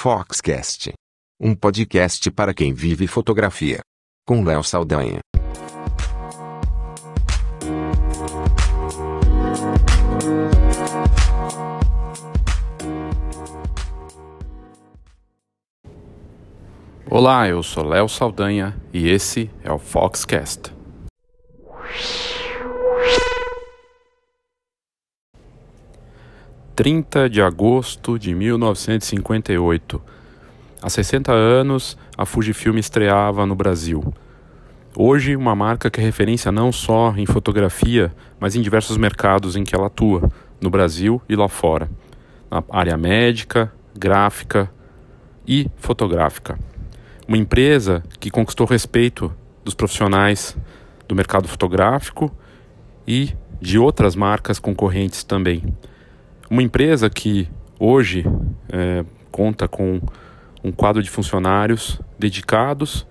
Foxcast. Um podcast para quem vive fotografia. Com Léo Saldanha. Olá, eu sou Léo Saldanha e esse é o Foxcast. Trinta de agosto de 1958. Há 60 anos, a Fujifilm estreava no Brasil. Hoje, uma marca que é referência não só em fotografia, mas em diversos mercados em que ela atua, no Brasil e lá fora, na área médica, gráfica e fotográfica uma empresa que conquistou respeito dos profissionais do mercado fotográfico e de outras marcas concorrentes também. Uma empresa que hoje é, conta com um quadro de funcionários dedicados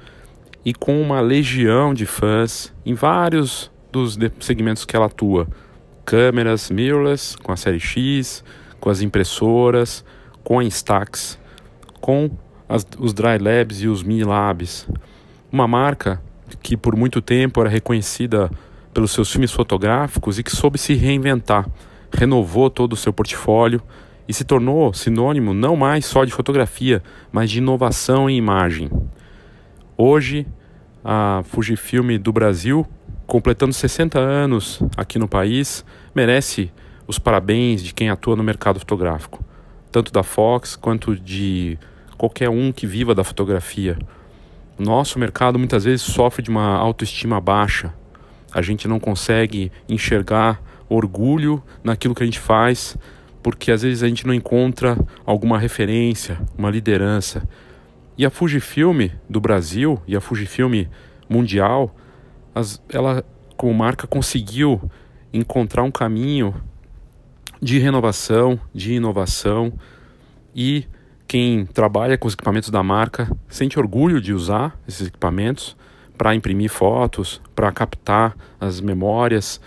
e com uma legião de fãs em vários dos segmentos que ela atua: câmeras mirrorless, com a série X, com as impressoras, com a Instax, com as, os Dry Labs e os Mini Labs. Uma marca que por muito tempo era reconhecida pelos seus filmes fotográficos e que soube se reinventar, renovou todo o seu portfólio e se tornou sinônimo não mais só de fotografia, mas de inovação em imagem. Hoje, a Fujifilm do Brasil, completando 60 anos aqui no país, merece os parabéns de quem atua no mercado fotográfico, tanto da Fox quanto de qualquer um que viva da fotografia. Nosso mercado muitas vezes sofre de uma autoestima baixa. A gente não consegue enxergar orgulho naquilo que a gente faz, porque às vezes a gente não encontra alguma referência, uma liderança. E a Fujifilm do Brasil e a Fujifilm mundial, as, ela como marca conseguiu encontrar um caminho de renovação, de inovação e quem trabalha com os equipamentos da marca sente orgulho de usar esses equipamentos para imprimir fotos, para captar as memórias.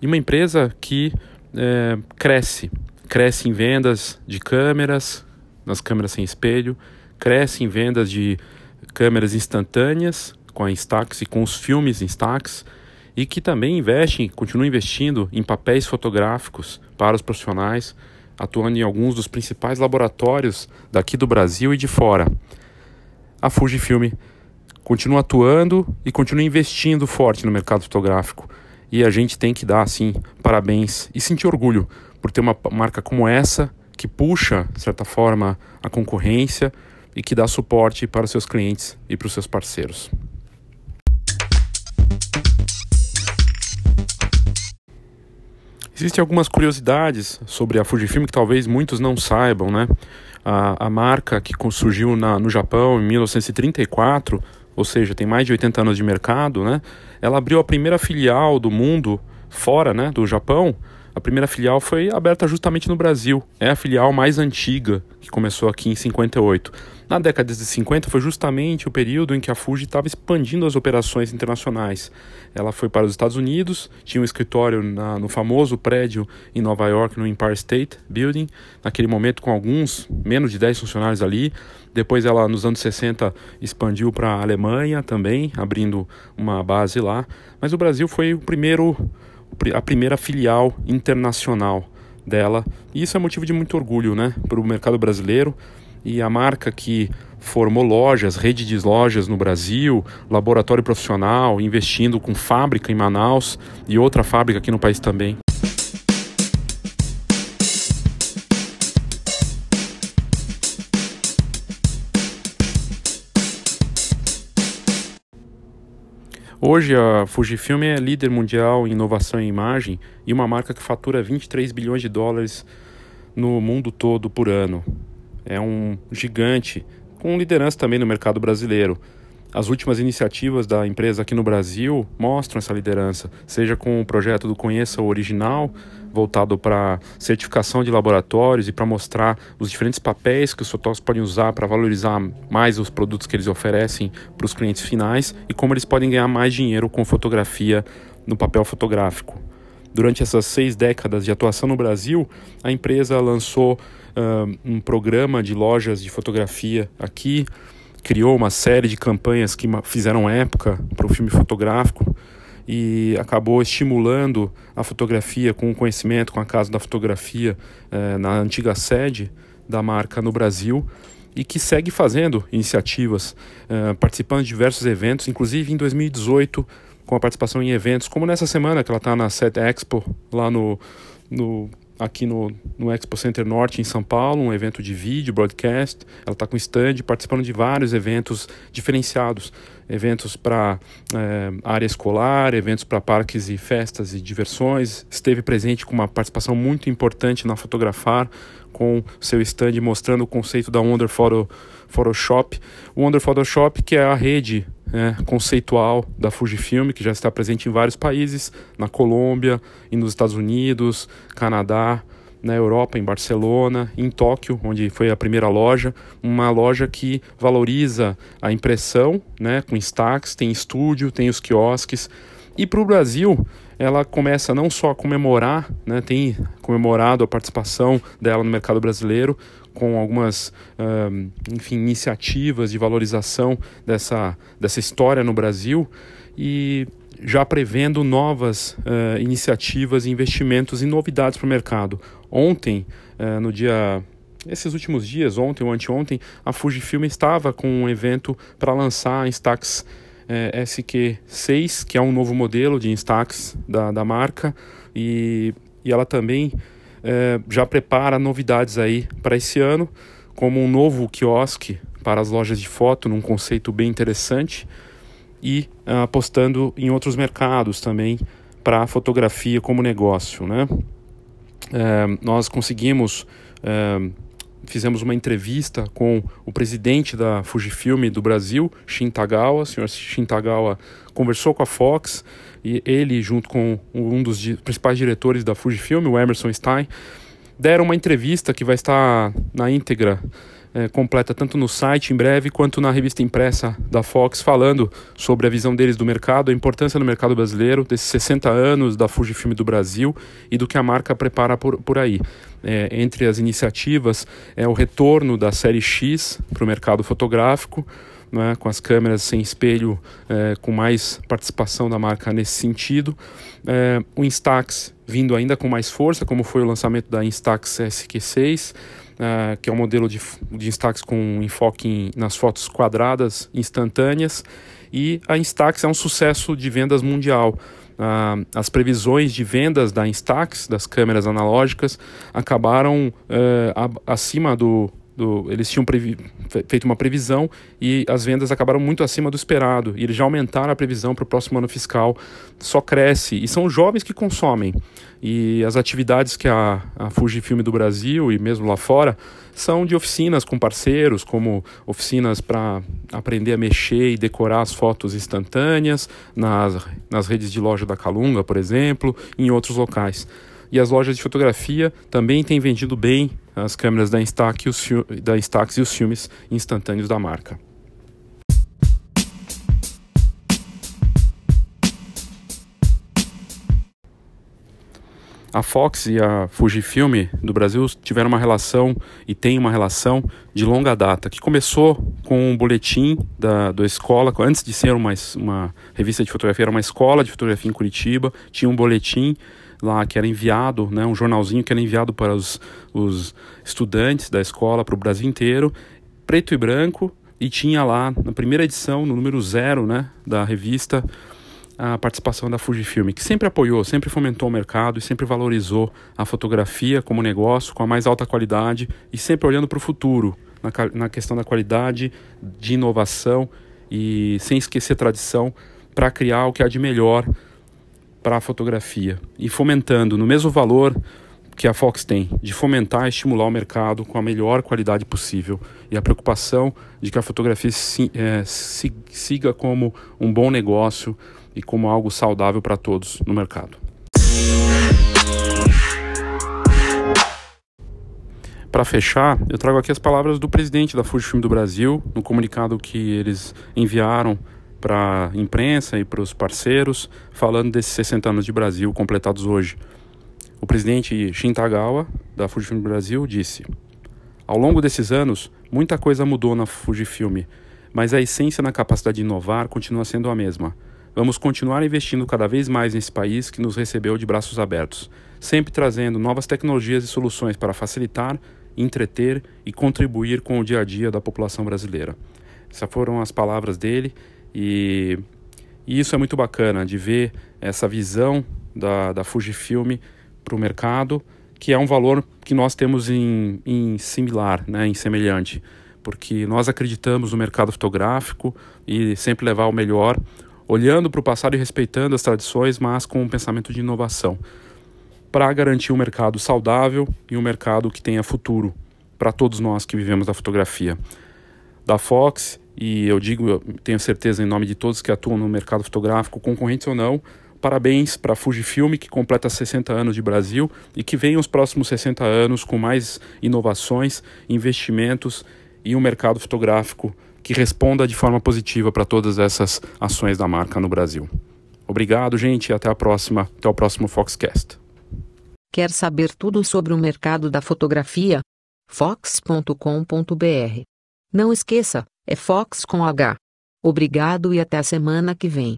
E uma empresa que é, cresce, cresce em vendas de câmeras, nas câmeras sem espelho, cresce em vendas de câmeras instantâneas com a Instax e com os filmes Instax e que também investe, continua investindo em papéis fotográficos para os profissionais atuando em alguns dos principais laboratórios daqui do Brasil e de fora. A Fujifilm continua atuando e continua investindo forte no mercado fotográfico. E a gente tem que dar, assim, parabéns e sentir orgulho por ter uma marca como essa que puxa, de certa forma, a concorrência e que dá suporte para os seus clientes e para os seus parceiros. Existem algumas curiosidades sobre a Fujifilm que talvez muitos não saibam, né? A, a marca que surgiu na, no Japão em 1934, ou seja, tem mais de 80 anos de mercado, né? Ela abriu a primeira filial do mundo fora, né, do Japão. A primeira filial foi aberta justamente no Brasil. É a filial mais antiga, que começou aqui em 58. Na década de 50 foi justamente o período em que a Fuji estava expandindo as operações internacionais. Ela foi para os Estados Unidos, tinha um escritório na, no famoso prédio em Nova York, no Empire State Building, naquele momento com alguns, menos de 10 funcionários ali. Depois ela, nos anos 60, expandiu para a Alemanha também, abrindo uma base lá. Mas o Brasil foi o primeiro, a primeira filial internacional dela. E isso é motivo de muito orgulho né, para o mercado brasileiro e a marca que formou lojas, rede de lojas no Brasil, laboratório profissional, investindo com fábrica em Manaus e outra fábrica aqui no país também. Hoje a Fujifilm é líder mundial em inovação em imagem e uma marca que fatura 23 bilhões de dólares no mundo todo por ano é um gigante, com liderança também no mercado brasileiro. As últimas iniciativas da empresa aqui no Brasil mostram essa liderança, seja com o projeto do Conheça o Original, voltado para certificação de laboratórios e para mostrar os diferentes papéis que os fotógrafos podem usar para valorizar mais os produtos que eles oferecem para os clientes finais e como eles podem ganhar mais dinheiro com fotografia no papel fotográfico. Durante essas seis décadas de atuação no Brasil, a empresa lançou uh, um programa de lojas de fotografia aqui, criou uma série de campanhas que fizeram época para o filme fotográfico e acabou estimulando a fotografia com o conhecimento, com a Casa da Fotografia uh, na antiga sede da marca no Brasil e que segue fazendo iniciativas, uh, participando de diversos eventos, inclusive em 2018 com a participação em eventos, como nessa semana que ela está na Set Expo, lá no, no aqui no, no Expo Center Norte em São Paulo, um evento de vídeo, broadcast. Ela está com stand, participando de vários eventos diferenciados, eventos para é, área escolar, eventos para parques e festas e diversões. Esteve presente com uma participação muito importante na Fotografar, com seu stand mostrando o conceito da Wonder Photo, Photoshop. O Wonder Photoshop, que é a rede né, conceitual da Fujifilm, que já está presente em vários países, na Colômbia e nos Estados Unidos, Canadá, na Europa, em Barcelona, em Tóquio, onde foi a primeira loja, uma loja que valoriza a impressão, né, com Instax, tem estúdio, tem os quiosques. E para o Brasil, ela começa não só a comemorar, né, tem comemorado a participação dela no mercado brasileiro, com algumas uh, enfim, iniciativas de valorização dessa, dessa história no Brasil e já prevendo novas uh, iniciativas, investimentos e novidades para o mercado. Ontem, uh, no dia esses últimos dias, ontem ou anteontem, a Fujifilm estava com um evento para lançar a Instax é, SQ6, que é um novo modelo de Instax da, da marca, e, e ela também é, já prepara novidades aí para esse ano, como um novo quiosque para as lojas de foto, num conceito bem interessante, e uh, apostando em outros mercados também para a fotografia como negócio. Né? É, nós conseguimos é, fizemos uma entrevista com o presidente da Fujifilm do Brasil, Shin Tagawa. O senhor Shin Tagawa conversou com a Fox e ele, junto com um dos principais diretores da Fujifilm, o Emerson Stein, deram uma entrevista que vai estar na íntegra é, completa tanto no site em breve quanto na revista impressa da Fox, falando sobre a visão deles do mercado, a importância no mercado brasileiro, desses 60 anos da Fujifilm do Brasil e do que a marca prepara por, por aí. É, entre as iniciativas é o retorno da série X para o mercado fotográfico, né, com as câmeras sem espelho, é, com mais participação da marca nesse sentido. É, o Instax vindo ainda com mais força, como foi o lançamento da Instax SQ6 uh, que é um modelo de, de Instax com enfoque em, nas fotos quadradas instantâneas. E a Instax é um sucesso de vendas mundial. Uh, as previsões de vendas da Instax, das câmeras analógicas, acabaram uh, acima do, do, eles tinham feito uma previsão e as vendas acabaram muito acima do esperado. E eles já aumentaram a previsão para o próximo ano fiscal. Só cresce. E são jovens que consomem. E as atividades que a, a Fujifilm do Brasil e mesmo lá fora são de oficinas com parceiros, como oficinas para aprender a mexer e decorar as fotos instantâneas nas, nas redes de loja da Calunga, por exemplo, em outros locais. E as lojas de fotografia também têm vendido bem as câmeras da Instax e os, da Instax e os filmes instantâneos da marca. A Fox e a Fujifilm do Brasil tiveram uma relação e tem uma relação de longa data, que começou com um boletim da, da escola, antes de ser uma, uma revista de fotografia, era uma escola de fotografia em Curitiba, tinha um boletim lá que era enviado, né, um jornalzinho que era enviado para os, os estudantes da escola, para o Brasil inteiro, preto e branco, e tinha lá na primeira edição, no número zero né, da revista, a participação da Fujifilm, que sempre apoiou, sempre fomentou o mercado e sempre valorizou a fotografia como negócio com a mais alta qualidade e sempre olhando para o futuro, na, na questão da qualidade, de inovação e sem esquecer tradição para criar o que há de melhor para a fotografia e fomentando no mesmo valor que a Fox tem, de fomentar e estimular o mercado com a melhor qualidade possível e a preocupação de que a fotografia si, é, siga como um bom negócio e como algo saudável para todos no mercado. Para fechar, eu trago aqui as palavras do presidente da Fujifilm do Brasil, no comunicado que eles enviaram para a imprensa e para os parceiros, falando desses 60 anos de Brasil completados hoje. O presidente Shintagawa, da Fujifilm Brasil, disse: Ao longo desses anos, muita coisa mudou na Fujifilm, mas a essência na capacidade de inovar continua sendo a mesma. Vamos continuar investindo cada vez mais nesse país que nos recebeu de braços abertos, sempre trazendo novas tecnologias e soluções para facilitar, entreter e contribuir com o dia a dia da população brasileira. Essas foram as palavras dele e, e isso é muito bacana de ver essa visão da, da Fujifilm para o mercado, que é um valor que nós temos em, em similar, né, em semelhante, porque nós acreditamos no mercado fotográfico e sempre levar o melhor, olhando para o passado e respeitando as tradições, mas com um pensamento de inovação, para garantir um mercado saudável e um mercado que tenha futuro para todos nós que vivemos da fotografia. Da Fox, e eu digo, eu tenho certeza em nome de todos que atuam no mercado fotográfico, concorrentes ou não, Parabéns para a Fujifilm, que completa 60 anos de Brasil e que venha os próximos 60 anos com mais inovações, investimentos e um mercado fotográfico que responda de forma positiva para todas essas ações da marca no Brasil. Obrigado, gente, e até a próxima, até o próximo Foxcast. Quer saber tudo sobre o mercado da fotografia? fox.com.br. Não esqueça, é Fox com H. Obrigado e até a semana que vem.